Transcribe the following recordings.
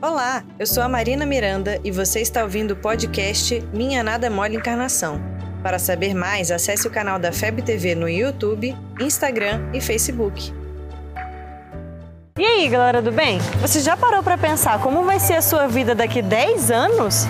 Olá, eu sou a Marina Miranda e você está ouvindo o podcast Minha Nada Mole Encarnação. Para saber mais, acesse o canal da FEB TV no YouTube, Instagram e Facebook. E aí, galera do bem? Você já parou para pensar como vai ser a sua vida daqui 10 anos?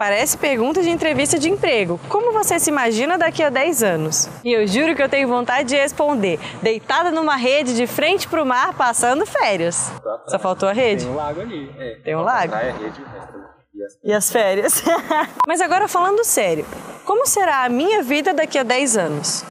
Parece pergunta de entrevista de emprego. Como você se imagina daqui a 10 anos? E eu juro que eu tenho vontade de responder, deitada numa rede de frente para o mar, passando férias. Só faltou a rede? Tem um lago ali. É. Tem um lago? Praia, rede, E as férias. Mas agora falando sério, como será a minha vida daqui a 10 anos?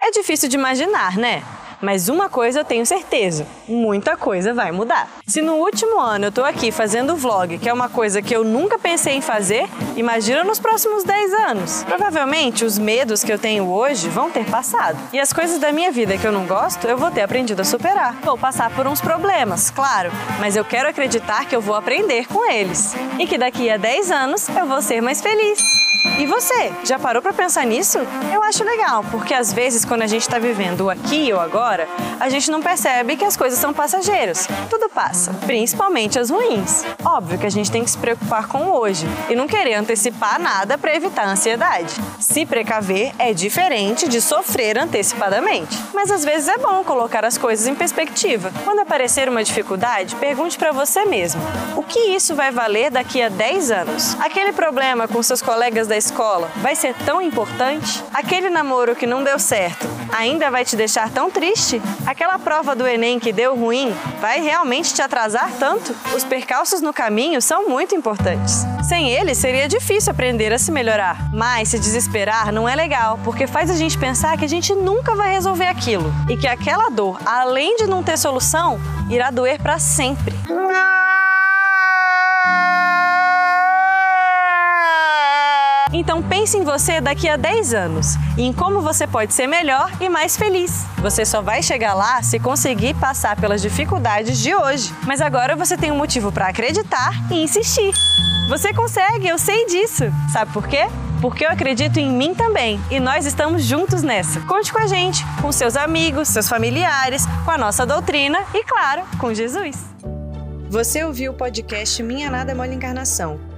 É difícil de imaginar, né? Mas uma coisa eu tenho certeza: muita coisa vai mudar. Se no último ano eu tô aqui fazendo vlog, que é uma coisa que eu nunca pensei em fazer, imagina nos próximos 10 anos. Provavelmente os medos que eu tenho hoje vão ter passado. E as coisas da minha vida que eu não gosto, eu vou ter aprendido a superar. Vou passar por uns problemas, claro, mas eu quero acreditar que eu vou aprender com eles. E que daqui a 10 anos eu vou ser mais feliz. E você, já parou para pensar nisso? Eu acho legal, porque às vezes quando a gente está vivendo o aqui ou agora, a gente não percebe que as coisas são passageiras. Tudo passa, principalmente as ruins. Óbvio que a gente tem que se preocupar com o hoje e não querer antecipar nada para evitar a ansiedade. Se precaver é diferente de sofrer antecipadamente. Mas às vezes é bom colocar as coisas em perspectiva. Quando aparecer uma dificuldade, pergunte para você mesmo: o que isso vai valer daqui a 10 anos? Aquele problema com seus da escola vai ser tão importante? Aquele namoro que não deu certo ainda vai te deixar tão triste? Aquela prova do Enem que deu ruim vai realmente te atrasar tanto? Os percalços no caminho são muito importantes. Sem eles, seria difícil aprender a se melhorar. Mas se desesperar não é legal, porque faz a gente pensar que a gente nunca vai resolver aquilo e que aquela dor, além de não ter solução, irá doer para sempre. Então pense em você daqui a 10 anos e em como você pode ser melhor e mais feliz. Você só vai chegar lá se conseguir passar pelas dificuldades de hoje. Mas agora você tem um motivo para acreditar e insistir. Você consegue, eu sei disso. Sabe por quê? Porque eu acredito em mim também e nós estamos juntos nessa. Conte com a gente, com seus amigos, seus familiares, com a nossa doutrina e, claro, com Jesus. Você ouviu o podcast Minha Nada Mole Encarnação.